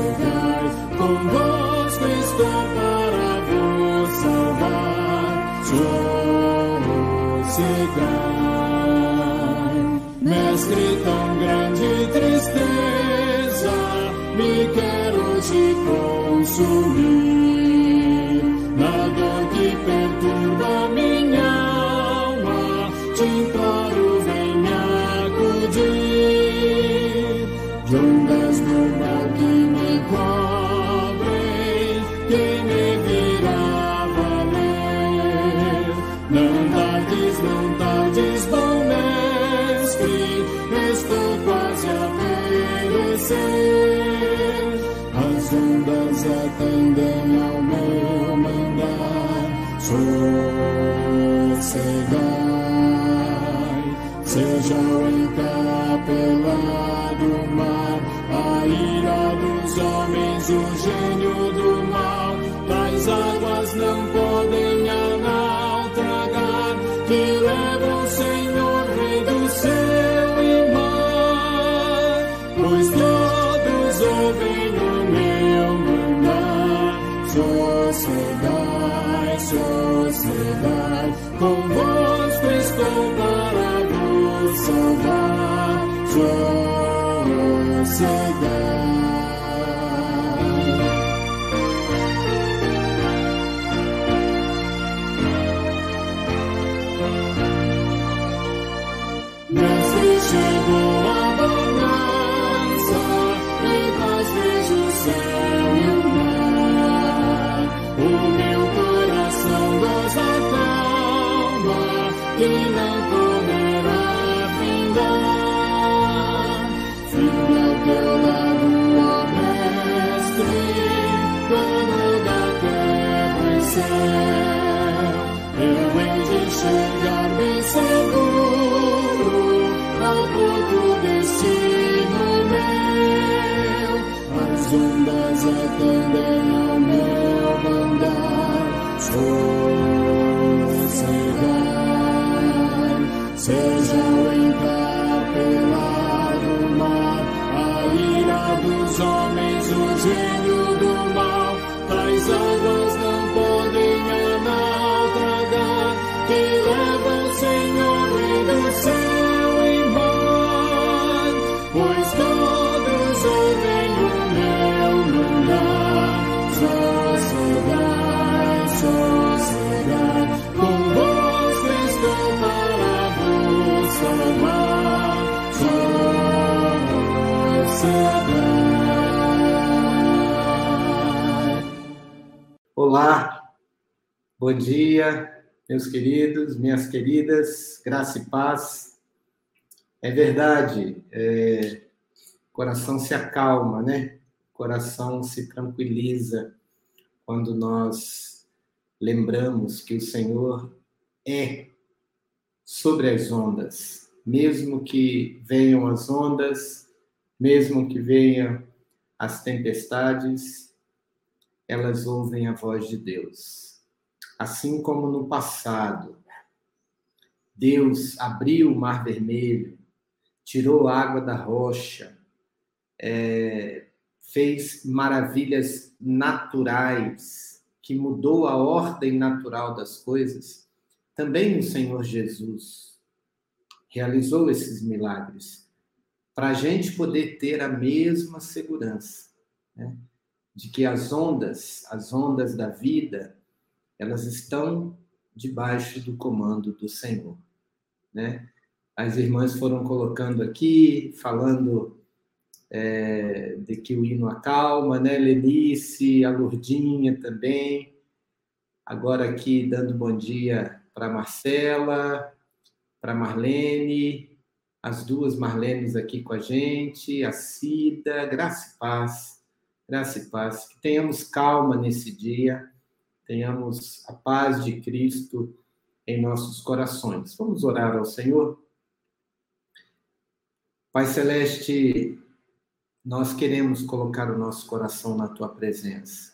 sossegai, convosco estou para vos salvar, sossegai, mestre tão grande tristeza, me quero te consumir. Na dor que perturba a ira dos homens, o gênio do mal, tais águas não porto destino meu. As ondas atendem ao meu mandar, sossegai. Seja bom dia, meus queridos, minhas queridas, graça e paz. É verdade, é, o coração se acalma, né? O coração se tranquiliza quando nós lembramos que o Senhor é sobre as ondas, mesmo que venham as ondas, mesmo que venham as tempestades, elas ouvem a voz de Deus. Assim como no passado, Deus abriu o Mar Vermelho, tirou água da rocha, é, fez maravilhas naturais, que mudou a ordem natural das coisas. também o Senhor Jesus realizou esses milagres para a gente poder ter a mesma segurança né? de que as ondas, as ondas da vida, elas estão debaixo do comando do Senhor, né? As irmãs foram colocando aqui, falando é, de que o hino acalma, né? Lenice, a Lourdinha também. Agora aqui dando bom dia para Marcela, para Marlene, as duas Marlenes aqui com a gente, a Cida, graça e paz, graça e paz. Que tenhamos calma nesse dia, tenhamos a paz de Cristo em nossos corações. Vamos orar ao Senhor? Pai Celeste, nós queremos colocar o nosso coração na tua presença.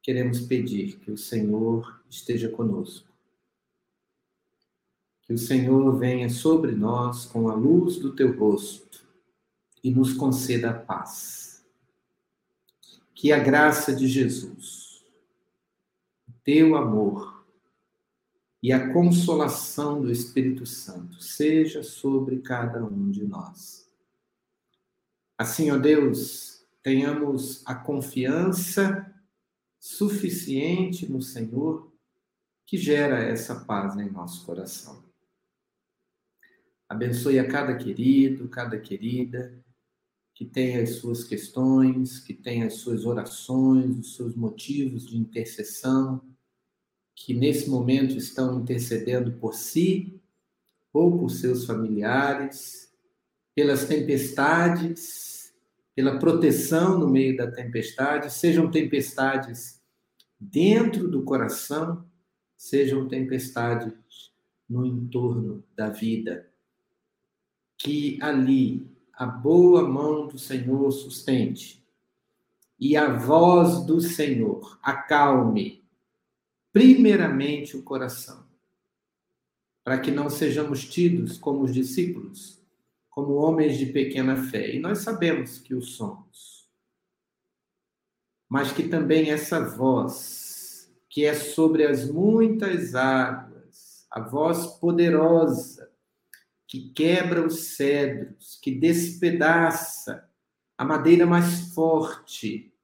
Queremos pedir que o Senhor esteja conosco. Que o Senhor venha sobre nós com a luz do teu rosto e nos conceda a paz. Que a graça de Jesus, teu amor, e a consolação do Espírito Santo seja sobre cada um de nós. Assim, ó Deus, tenhamos a confiança suficiente no Senhor que gera essa paz em nosso coração. Abençoe a cada querido, cada querida que tem as suas questões, que tem as suas orações, os seus motivos de intercessão que nesse momento estão intercedendo por si ou por seus familiares, pelas tempestades, pela proteção no meio da tempestade, sejam tempestades dentro do coração, sejam tempestades no entorno da vida. Que ali a boa mão do Senhor sustente e a voz do Senhor acalme primeiramente o coração, para que não sejamos tidos como os discípulos, como homens de pequena fé. E nós sabemos que o somos. Mas que também essa voz, que é sobre as muitas águas, a voz poderosa, que quebra os cedros, que despedaça a madeira mais forte,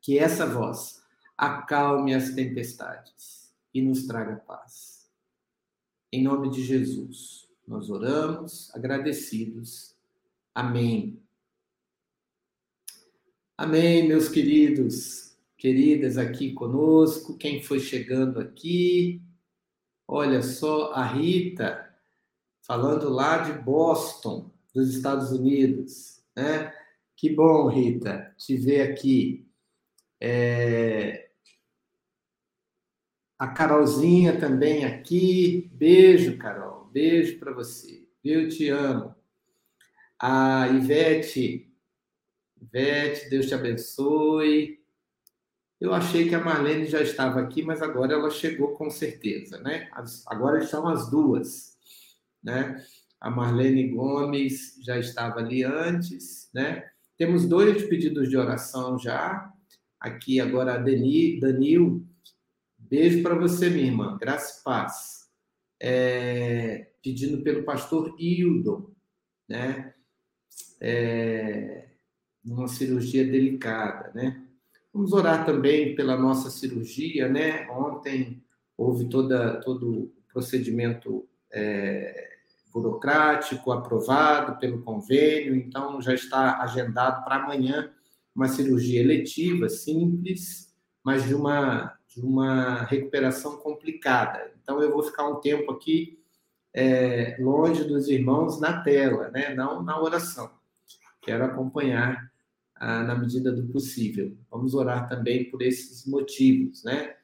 que essa voz acalme as tempestades e nos traga paz. Em nome de Jesus, nós oramos agradecidos. Amém. Amém, meus queridos, queridas aqui conosco, quem foi chegando aqui. Olha só a Rita falando lá de Boston, dos Estados Unidos, né? Que bom, Rita, te ver aqui. É, a Carolzinha também aqui. Beijo, Carol. Beijo para você. Eu te amo. A Ivete. Ivete, Deus te abençoe. Eu achei que a Marlene já estava aqui, mas agora ela chegou com certeza, né? Agora estão as duas, né? A Marlene Gomes já estava ali antes, né? Temos dois pedidos de oração já. Aqui agora a Dani, Danil Beijo para você, minha irmã. Graça e paz. É, pedindo pelo pastor Hildon, né? É, uma cirurgia delicada, né? Vamos orar também pela nossa cirurgia, né? Ontem houve toda, todo o procedimento é, burocrático aprovado pelo convênio, então já está agendado para amanhã uma cirurgia eletiva, simples, mas de uma de uma recuperação complicada. Então, eu vou ficar um tempo aqui é, longe dos irmãos na tela, né? não na oração. Quero acompanhar ah, na medida do possível. Vamos orar também por esses motivos, né?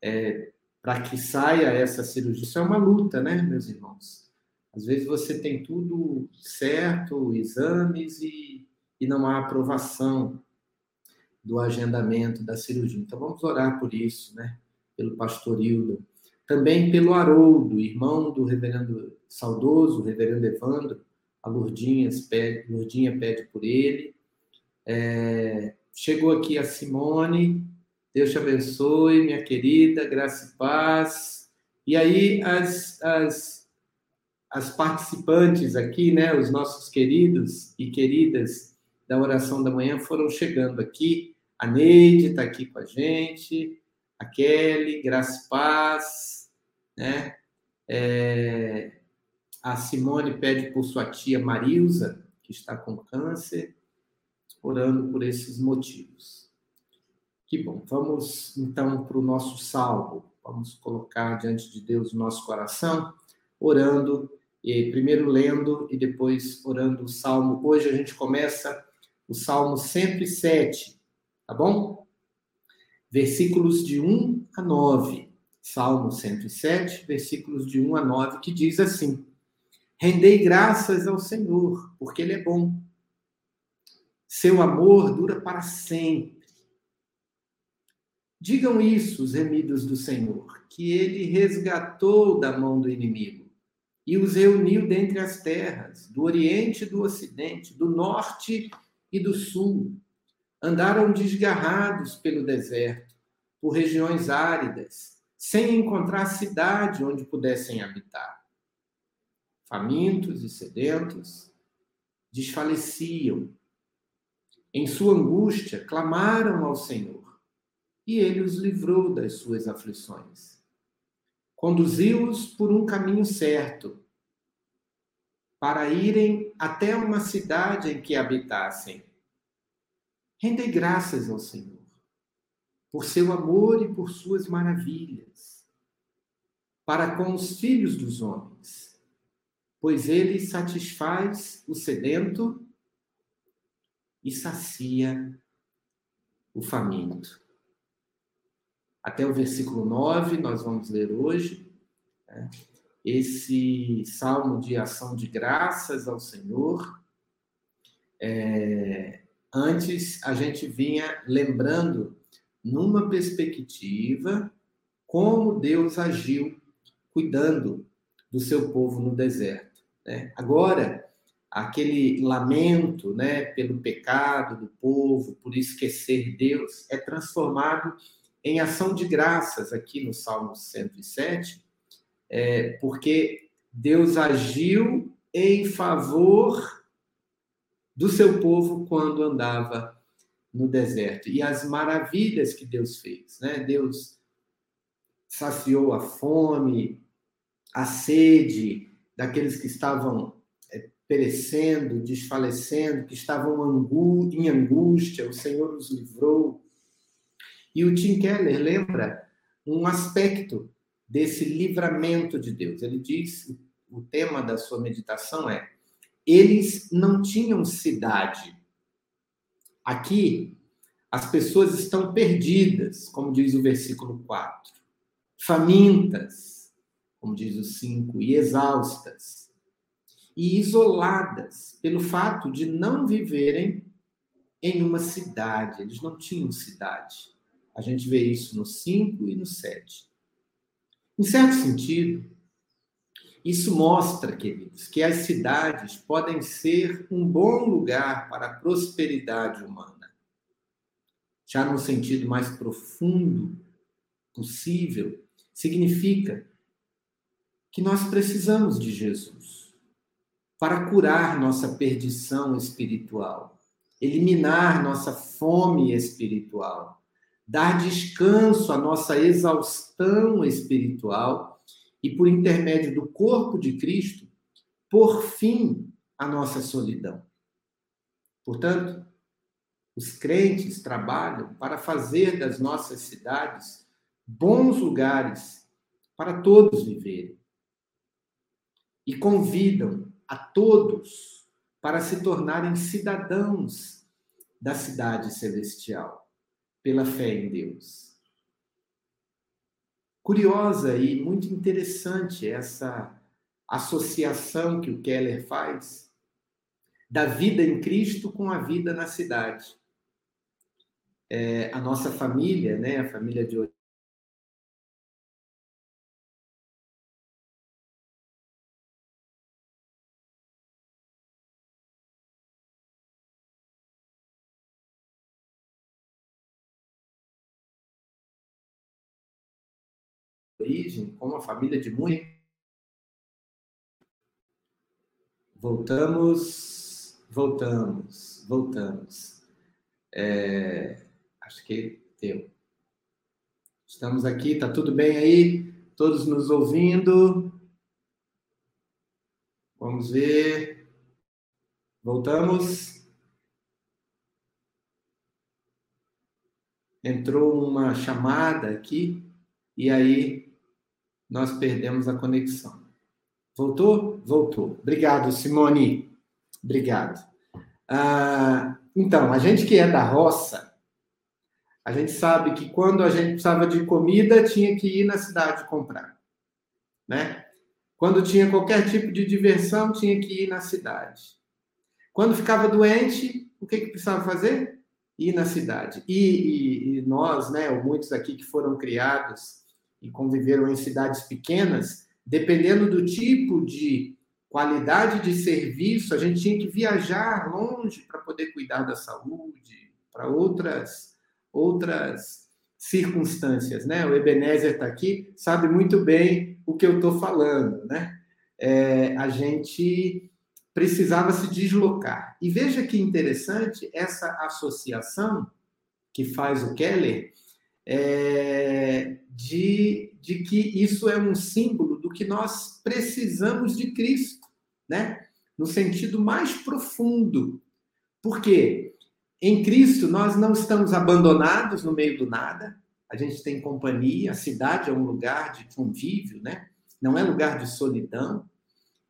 É, para que saia essa cirurgia. Isso é uma luta, né, meus irmãos? Às vezes você tem tudo certo, exames, e, e não há aprovação do agendamento da cirurgia. Então vamos orar por isso, né? Pelo pastor Hildo. Também pelo Haroldo, irmão do reverendo saudoso, reverendo Evandro, a Lourdinha pede, Lourdinha pede por ele. É, chegou aqui a Simone, Deus te abençoe, minha querida, graça e paz. E aí as, as, as participantes aqui, né, os nossos queridos e queridas da oração da manhã foram chegando aqui. A Neide está aqui com a gente, a Kelly, Graça Paz, né? É, a Simone pede por sua tia Marilza, que está com câncer, orando por esses motivos. Que bom. Vamos então para o nosso salmo. Vamos colocar diante de Deus o nosso coração, orando, e primeiro lendo e depois orando o salmo. Hoje a gente começa o salmo 107, tá bom? Versículos de 1 a 9. Salmo 107, versículos de 1 a 9, que diz assim: Rendei graças ao Senhor, porque Ele é bom. Seu amor dura para sempre. Digam isso, os remidos do Senhor, que Ele resgatou da mão do inimigo e os reuniu dentre as terras, do Oriente e do Ocidente, do Norte e do Sul. Andaram desgarrados pelo deserto, por regiões áridas, sem encontrar cidade onde pudessem habitar famintos e sedentos, desfaleciam. Em sua angústia, clamaram ao Senhor, e ele os livrou das suas aflições. Conduziu-os por um caminho certo, para irem até uma cidade em que habitassem. Rendei graças ao Senhor, por seu amor e por suas maravilhas, para com os filhos dos homens pois ele satisfaz o sedento e sacia o faminto. Até o versículo 9, nós vamos ler hoje. Né? Esse salmo de ação de graças ao Senhor. É, antes, a gente vinha lembrando, numa perspectiva, como Deus agiu cuidando do seu povo no deserto. Né? Agora, aquele lamento né, pelo pecado do povo, por esquecer Deus, é transformado em ação de graças aqui no Salmo 107, é, porque Deus agiu em favor do seu povo quando andava no deserto. E as maravilhas que Deus fez. Né? Deus saciou a fome, a sede, daqueles que estavam é, perecendo, desfalecendo, que estavam em angústia, o Senhor os livrou. E o Tim Keller lembra um aspecto desse livramento de Deus. Ele diz, o tema da sua meditação é: eles não tinham cidade. Aqui, as pessoas estão perdidas, como diz o versículo 4, famintas, como diz o 5, e exaustas, e isoladas pelo fato de não viverem em uma cidade. Eles não tinham cidade. A gente vê isso no 5 e no 7. Em certo sentido, isso mostra, queridos, que as cidades podem ser um bom lugar para a prosperidade humana. Já no sentido mais profundo possível, significa que nós precisamos de Jesus para curar nossa perdição espiritual, eliminar nossa fome espiritual, dar descanso à nossa exaustão espiritual e, por intermédio do corpo de Cristo, por fim à nossa solidão. Portanto, os crentes trabalham para fazer das nossas cidades bons lugares para todos viverem e convidam a todos para se tornarem cidadãos da cidade celestial, pela fé em Deus. Curiosa e muito interessante essa associação que o Keller faz da vida em Cristo com a vida na cidade. É, a nossa família, né, a família de uma família de muito. Voltamos, voltamos, voltamos. É, acho que deu. Estamos aqui, tá tudo bem aí? Todos nos ouvindo? Vamos ver. Voltamos. Entrou uma chamada aqui e aí nós perdemos a conexão. Voltou? Voltou. Obrigado, Simone. Obrigado. Ah, então, a gente que é da roça, a gente sabe que quando a gente precisava de comida, tinha que ir na cidade comprar, né? Quando tinha qualquer tipo de diversão, tinha que ir na cidade. Quando ficava doente, o que, que precisava fazer? Ir na cidade. E, e, e nós, né, muitos aqui que foram criados e conviveram em cidades pequenas, dependendo do tipo de qualidade de serviço, a gente tinha que viajar longe para poder cuidar da saúde, para outras outras circunstâncias, né? O Ebenezer está aqui, sabe muito bem o que eu estou falando, né? É, a gente precisava se deslocar. E veja que interessante essa associação que faz o Keller é, de, de que isso é um símbolo do que nós precisamos de Cristo, né? No sentido mais profundo. Por quê? Em Cristo nós não estamos abandonados no meio do nada. A gente tem companhia, a cidade é um lugar de convívio, né? Não é lugar de solidão.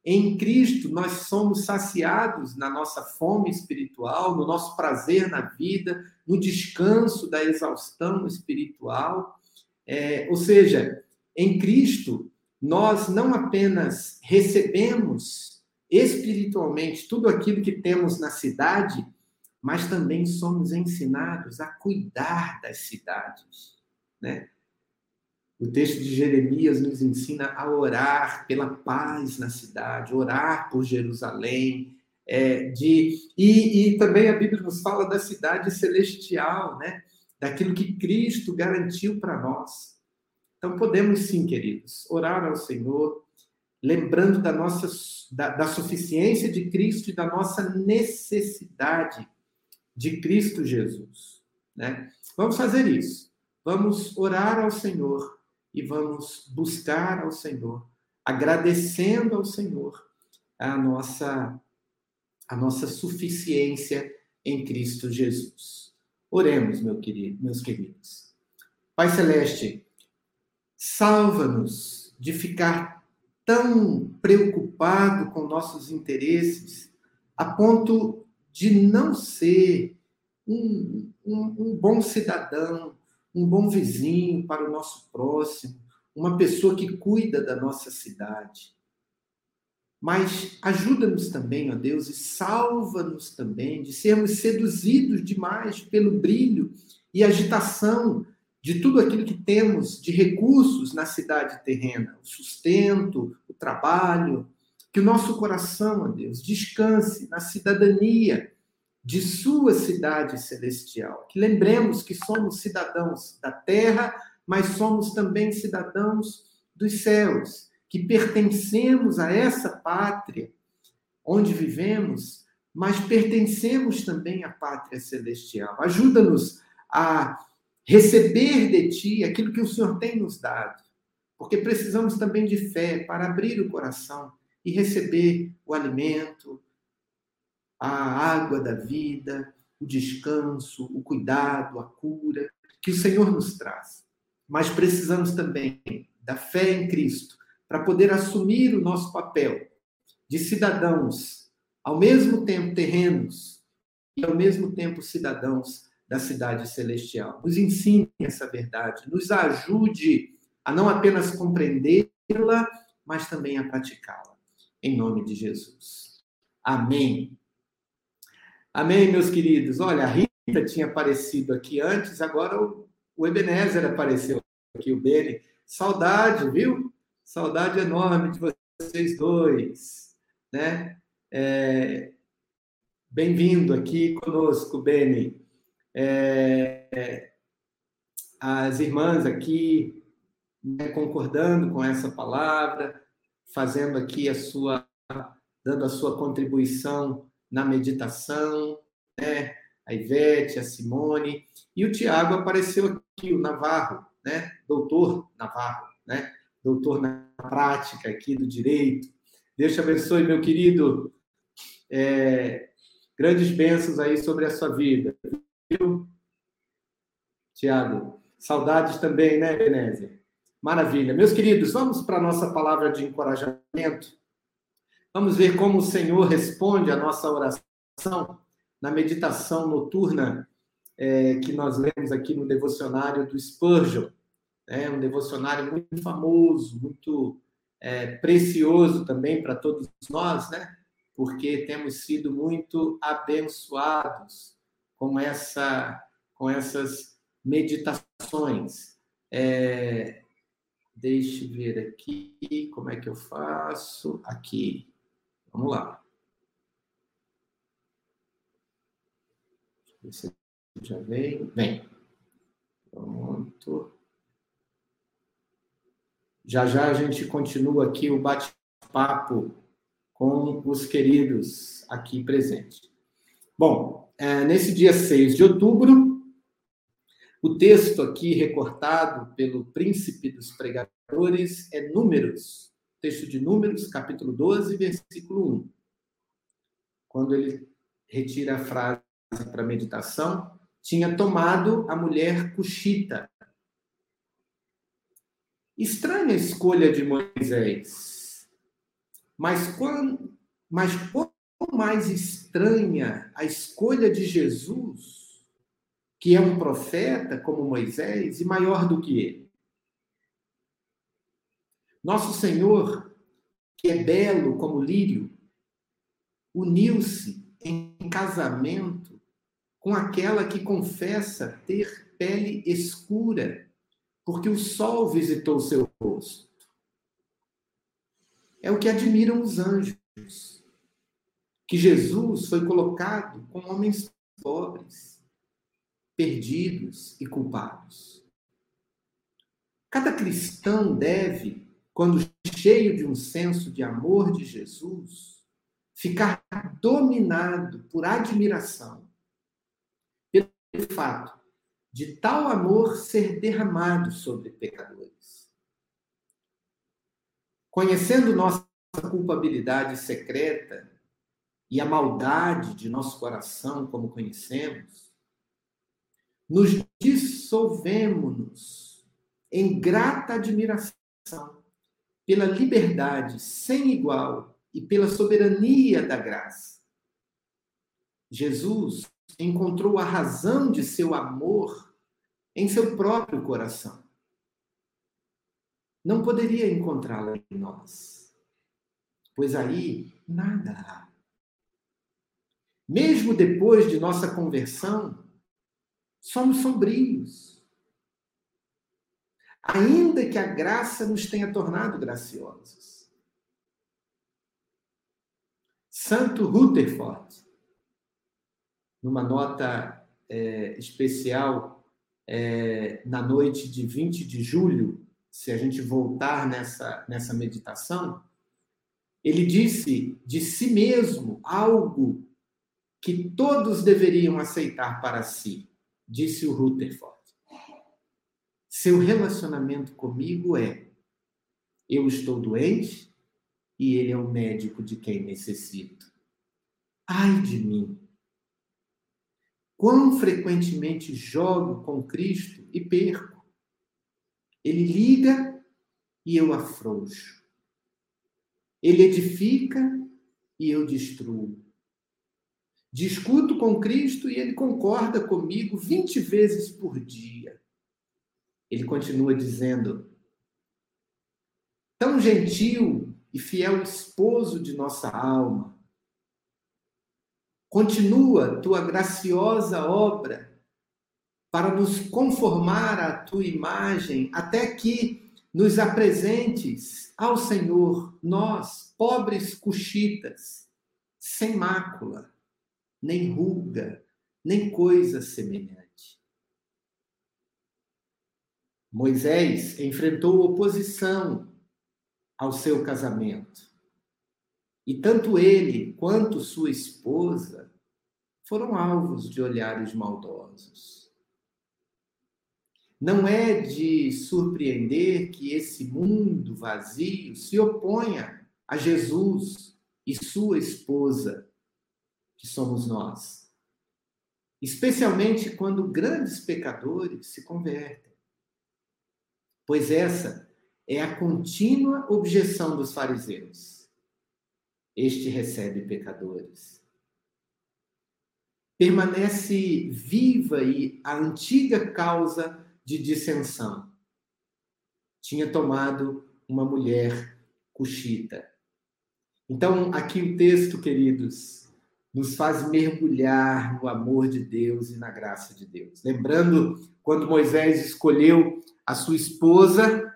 Em Cristo, nós somos saciados na nossa fome espiritual, no nosso prazer na vida, no descanso da exaustão espiritual. É, ou seja, em Cristo, nós não apenas recebemos espiritualmente tudo aquilo que temos na cidade, mas também somos ensinados a cuidar das cidades. Né? O texto de Jeremias nos ensina a orar pela paz na cidade, orar por Jerusalém, é, de e, e, também a Bíblia nos fala da cidade celestial, né? Daquilo que Cristo garantiu para nós. Então podemos sim, queridos, orar ao Senhor, lembrando da nossa da, da suficiência de Cristo e da nossa necessidade de Cristo Jesus, né? Vamos fazer isso. Vamos orar ao Senhor e vamos buscar ao Senhor, agradecendo ao Senhor a nossa a nossa suficiência em Cristo Jesus. Oremos, meu querido, meus queridos. Pai celeste, salva-nos de ficar tão preocupado com nossos interesses a ponto de não ser um, um, um bom cidadão, um bom vizinho para o nosso próximo, uma pessoa que cuida da nossa cidade. Mas ajuda-nos também, ó Deus, e salva-nos também de sermos seduzidos demais pelo brilho e agitação de tudo aquilo que temos de recursos na cidade terrena, o sustento, o trabalho, que o nosso coração, ó Deus, descanse na cidadania de sua cidade celestial. Que lembremos que somos cidadãos da terra, mas somos também cidadãos dos céus, que pertencemos a essa pátria onde vivemos, mas pertencemos também à pátria celestial. Ajuda-nos a receber de ti aquilo que o Senhor tem nos dado, porque precisamos também de fé para abrir o coração e receber o alimento, a água da vida, o descanso, o cuidado, a cura que o Senhor nos traz. Mas precisamos também da fé em Cristo para poder assumir o nosso papel de cidadãos, ao mesmo tempo terrenos e ao mesmo tempo cidadãos da cidade celestial. Nos ensine essa verdade, nos ajude a não apenas compreendê-la, mas também a praticá-la. Em nome de Jesus. Amém. Amém, meus queridos. Olha, a Rita tinha aparecido aqui antes, agora o Ebenezer apareceu aqui, o Beni. Saudade, viu? Saudade enorme de vocês dois, né? É... Bem-vindo aqui conosco, Beni. É... As irmãs aqui, né, concordando com essa palavra, fazendo aqui a sua, dando a sua contribuição na meditação, né? A Ivete, a Simone e o Tiago apareceu aqui, o Navarro, né? Doutor Navarro, né? Doutor na prática aqui do direito. Deus te abençoe, meu querido. É, grandes bênçãos aí sobre a sua vida. Viu? Tiago, saudades também, né, Benézia? Maravilha. Meus queridos, vamos para a nossa palavra de encorajamento. Vamos ver como o Senhor responde a nossa oração na meditação noturna é, que nós lemos aqui no devocionário do Spurgeon. É um devocionário muito famoso, muito é, precioso também para todos nós, né? Porque temos sido muito abençoados com essa, com essas meditações. É, deixe ver aqui como é que eu faço. Aqui. Vamos lá. Já vem. Vem. Pronto. Já já a gente continua aqui o bate-papo com os queridos aqui presentes. Bom, é, nesse dia 6 de outubro, o texto aqui recortado pelo príncipe dos pregadores é Números, texto de Números, capítulo 12, versículo 1. Quando ele retira a frase para meditação, tinha tomado a mulher cuxita. Estranha a escolha de Moisés, mas quando, mas quanto mais estranha a escolha de Jesus que é um profeta como Moisés e maior do que ele. Nosso Senhor, que é belo como lírio, uniu-se em casamento com aquela que confessa ter pele escura, porque o sol visitou seu rosto. É o que admiram os anjos, que Jesus foi colocado com homens pobres perdidos e culpados. Cada cristão deve, quando cheio de um senso de amor de Jesus, ficar dominado por admiração pelo fato de tal amor ser derramado sobre pecadores. Conhecendo nossa culpabilidade secreta e a maldade de nosso coração, como conhecemos, nos dissolvemos em grata admiração pela liberdade sem igual e pela soberania da graça. Jesus encontrou a razão de seu amor em seu próprio coração. Não poderia encontrá-la em nós, pois aí nada há. Mesmo depois de nossa conversão, somos sombrios. Ainda que a graça nos tenha tornado graciosos. Santo Rutherford, numa nota é, especial é, na noite de 20 de julho, se a gente voltar nessa, nessa meditação, ele disse de si mesmo algo que todos deveriam aceitar para si disse o Rutherford. Seu relacionamento comigo é: eu estou doente e ele é o médico de quem necessito. Ai de mim! Quão frequentemente jogo com Cristo e perco. Ele liga e eu afrouxo. Ele edifica e eu destruo. Discuto com Cristo e ele concorda comigo 20 vezes por dia. Ele continua dizendo: Tão gentil e fiel esposo de nossa alma, continua tua graciosa obra para nos conformar à tua imagem, até que nos apresentes ao Senhor, nós, pobres cuxitas, sem mácula nem ruga, nem coisa semelhante. Moisés enfrentou oposição ao seu casamento. E tanto ele quanto sua esposa foram alvos de olhares maldosos. Não é de surpreender que esse mundo vazio se oponha a Jesus e sua esposa, que somos nós. Especialmente quando grandes pecadores se convertem. Pois essa é a contínua objeção dos fariseus. Este recebe pecadores permanece viva e a antiga causa de dissensão. Tinha tomado uma mulher cuxita. Então, aqui o texto, queridos, nos faz mergulhar no amor de Deus e na graça de Deus. Lembrando quando Moisés escolheu a sua esposa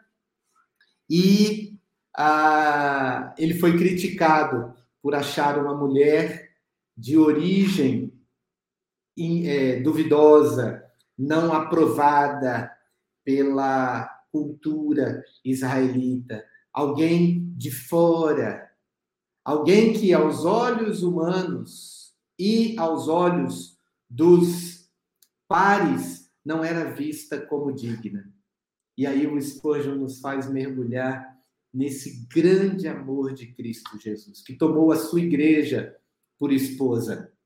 e ah, ele foi criticado por achar uma mulher de origem é, duvidosa, não aprovada pela cultura israelita, alguém de fora, alguém que aos olhos humanos e aos olhos dos pares não era vista como digna. E aí o Spurgeon nos faz mergulhar nesse grande amor de Cristo Jesus, que tomou a sua igreja por esposa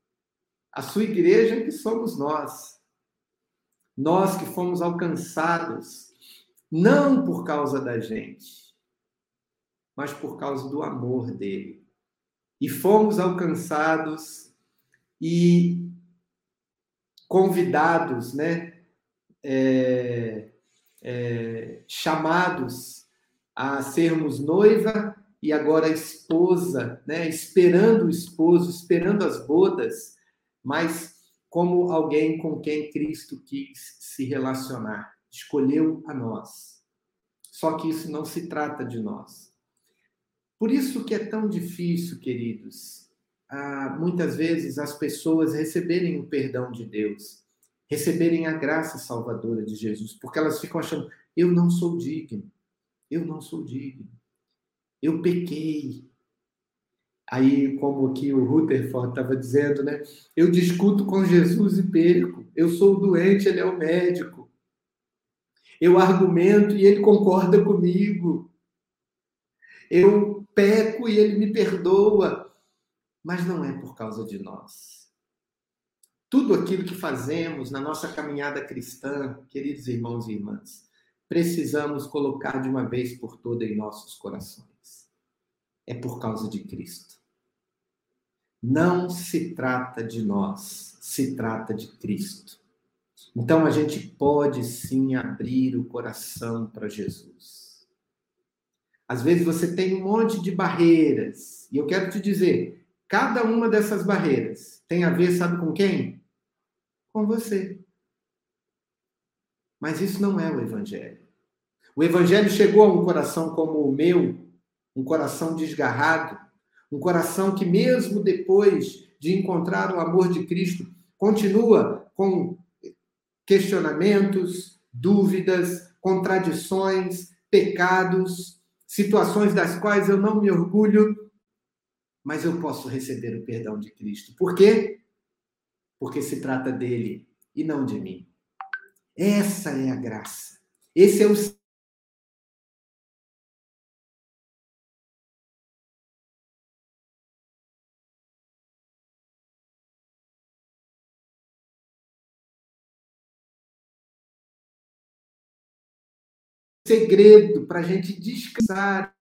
a sua igreja que somos nós. Nós que fomos alcançados, não por causa da gente, mas por causa do amor dele. E fomos alcançados e convidados, né? É, é, chamados a sermos noiva e agora esposa, né? Esperando o esposo, esperando as bodas mas como alguém com quem Cristo quis se relacionar, escolheu a nós. Só que isso não se trata de nós. Por isso que é tão difícil, queridos, ah, muitas vezes as pessoas receberem o perdão de Deus, receberem a graça salvadora de Jesus, porque elas ficam achando: eu não sou digno, eu não sou digno, eu pequei, Aí, como aqui o Rutherford estava dizendo, né? Eu discuto com Jesus e perco. Eu sou doente, ele é o médico. Eu argumento e ele concorda comigo. Eu peco e ele me perdoa. Mas não é por causa de nós. Tudo aquilo que fazemos na nossa caminhada cristã, queridos irmãos e irmãs, precisamos colocar de uma vez por todas em nossos corações. É por causa de Cristo. Não se trata de nós, se trata de Cristo. Então a gente pode sim abrir o coração para Jesus. Às vezes você tem um monte de barreiras, e eu quero te dizer, cada uma dessas barreiras tem a ver, sabe com quem? Com você. Mas isso não é o Evangelho. O Evangelho chegou a um coração como o meu, um coração desgarrado, um coração que, mesmo depois de encontrar o amor de Cristo, continua com questionamentos, dúvidas, contradições, pecados, situações das quais eu não me orgulho, mas eu posso receber o perdão de Cristo. Por quê? Porque se trata dele e não de mim. Essa é a graça. Esse é o segredo para a gente descansar.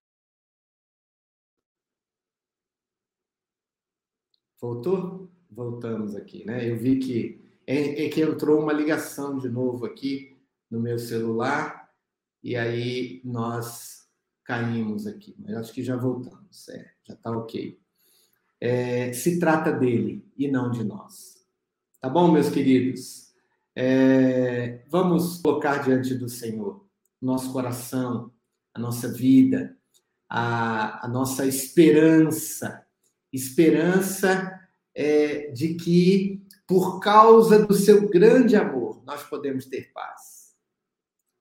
Voltou? Voltamos aqui, né? Eu vi que é, é, que entrou uma ligação de novo aqui no meu celular e aí nós caímos aqui, mas acho que já voltamos, é, já está ok. É, se trata dele e não de nós. Tá bom, meus queridos? É, vamos colocar diante do Senhor nosso coração, a nossa vida, a, a nossa esperança. Esperança é, de que, por causa do seu grande amor, nós podemos ter paz.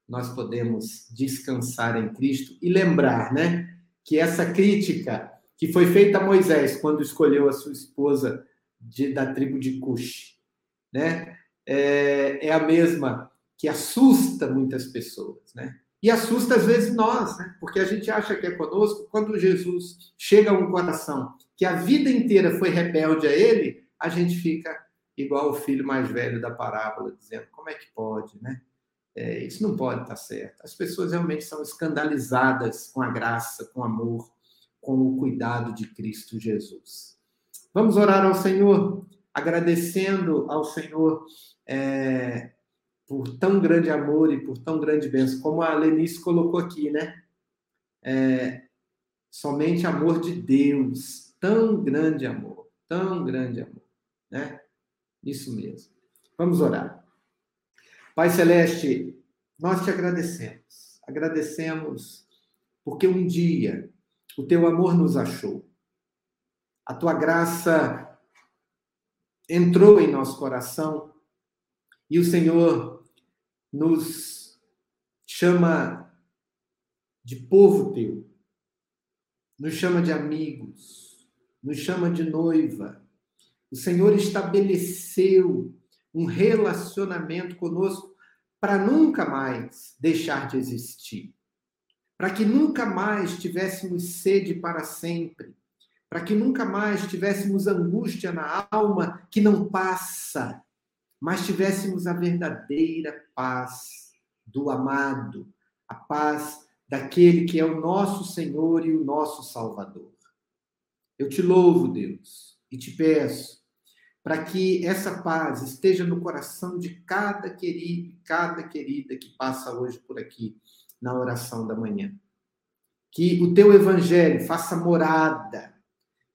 nós podemos descansar em Cristo e lembrar, né, que essa crítica que foi feita a Moisés quando escolheu a sua esposa de, da tribo de Cush, né, é, é a mesma que assusta muitas pessoas, né? E assusta às vezes nós, né? Porque a gente acha que é conosco. Quando Jesus chega a um coração que a vida inteira foi rebelde a ele, a gente fica igual o filho mais velho da parábola, dizendo: como é que pode, né? É, isso não pode estar certo. As pessoas realmente são escandalizadas com a graça, com o amor, com o cuidado de Cristo Jesus. Vamos orar ao Senhor, agradecendo ao Senhor é, por tão grande amor e por tão grande bênção, como a Lenice colocou aqui, né? É, somente amor de Deus, tão grande amor, tão grande amor, né? Isso mesmo. Vamos orar. Pai Celeste, nós te agradecemos. Agradecemos porque um dia o teu amor nos achou. A tua graça entrou em nosso coração e o Senhor nos chama de povo teu, nos chama de amigos, nos chama de noiva. O Senhor estabeleceu um relacionamento conosco para nunca mais deixar de existir, para que nunca mais tivéssemos sede para sempre, para que nunca mais tivéssemos angústia na alma que não passa, mas tivéssemos a verdadeira paz do amado, a paz daquele que é o nosso Senhor e o nosso Salvador. Eu te louvo, Deus, e te peço para que essa paz esteja no coração de cada querido, cada querida que passa hoje por aqui na oração da manhã. Que o teu evangelho faça morada,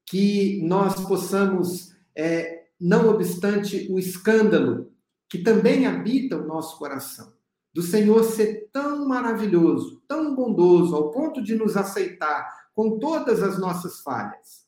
que nós possamos, é, não obstante o escândalo que também habita o nosso coração, do Senhor ser tão maravilhoso, tão bondoso, ao ponto de nos aceitar com todas as nossas falhas,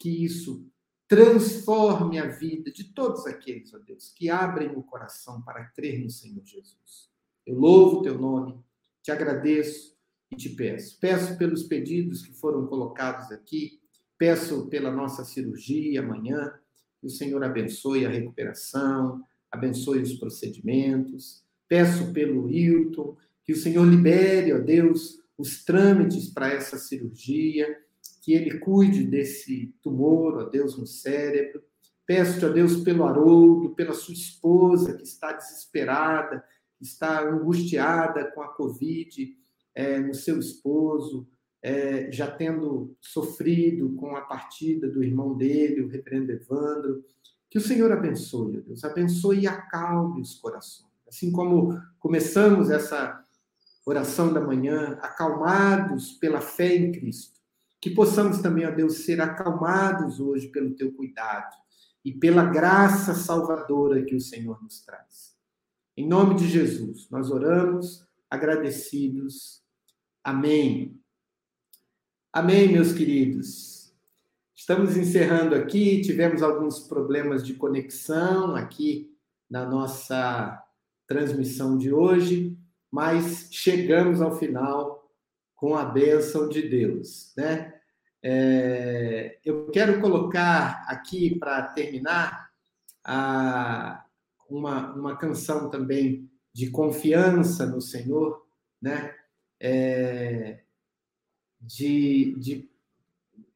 que isso transforme a vida de todos aqueles, ó Deus, que abrem o coração para crer no Senhor Jesus. Eu louvo o teu nome, te agradeço e te peço. Peço pelos pedidos que foram colocados aqui, peço pela nossa cirurgia amanhã, que o Senhor abençoe a recuperação, abençoe os procedimentos. Peço pelo Hilton, que o Senhor libere, ó Deus, os trâmites para essa cirurgia que ele cuide desse tumor, ó Deus, no cérebro. Peço-te, ó Deus, pelo Haroldo, pela sua esposa que está desesperada, está angustiada com a Covid, é, no seu esposo, é, já tendo sofrido com a partida do irmão dele, o reverendo Evandro. Que o Senhor abençoe, ó Deus, abençoe e acalme os corações. Assim como começamos essa oração da manhã, acalmados pela fé em Cristo que possamos também, ó Deus, ser acalmados hoje pelo teu cuidado e pela graça salvadora que o Senhor nos traz. Em nome de Jesus, nós oramos agradecidos. Amém. Amém, meus queridos. Estamos encerrando aqui, tivemos alguns problemas de conexão aqui na nossa transmissão de hoje, mas chegamos ao final com a bênção de Deus, né? É, eu quero colocar aqui para terminar a, uma, uma canção também de confiança no Senhor, né? É, de, de,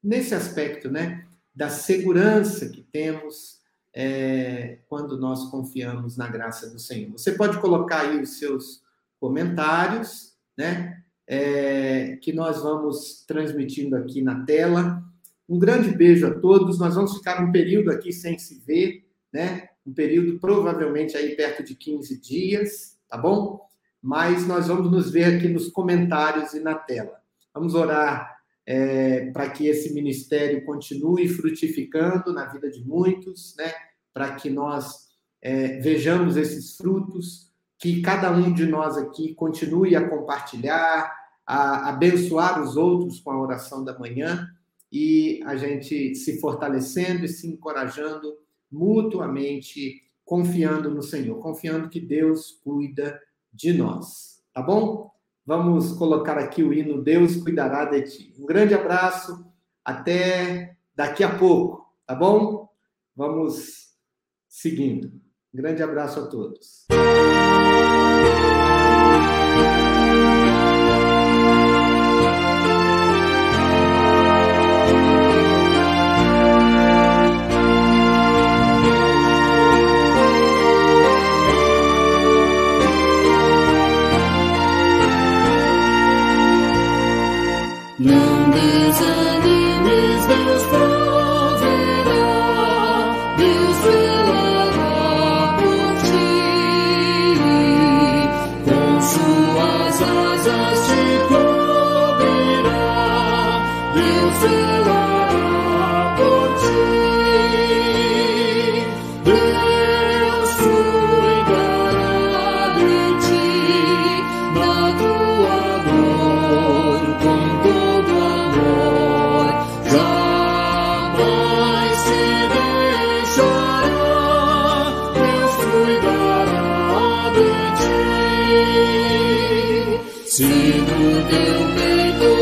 nesse aspecto, né? Da segurança que temos é, quando nós confiamos na graça do Senhor. Você pode colocar aí os seus comentários, né? É, que nós vamos transmitindo aqui na tela. Um grande beijo a todos. Nós vamos ficar um período aqui sem se ver, né? Um período provavelmente aí perto de 15 dias, tá bom? Mas nós vamos nos ver aqui nos comentários e na tela. Vamos orar é, para que esse ministério continue frutificando na vida de muitos, né? Para que nós é, vejamos esses frutos que cada um de nós aqui continue a compartilhar, a abençoar os outros com a oração da manhã e a gente se fortalecendo e se encorajando mutuamente, confiando no Senhor, confiando que Deus cuida de nós. tá bom? Vamos colocar aqui o hino Deus cuidará de ti. Um grande abraço, até daqui a pouco, tá bom? Vamos seguindo. Grande abraço a todos. Se no teu peito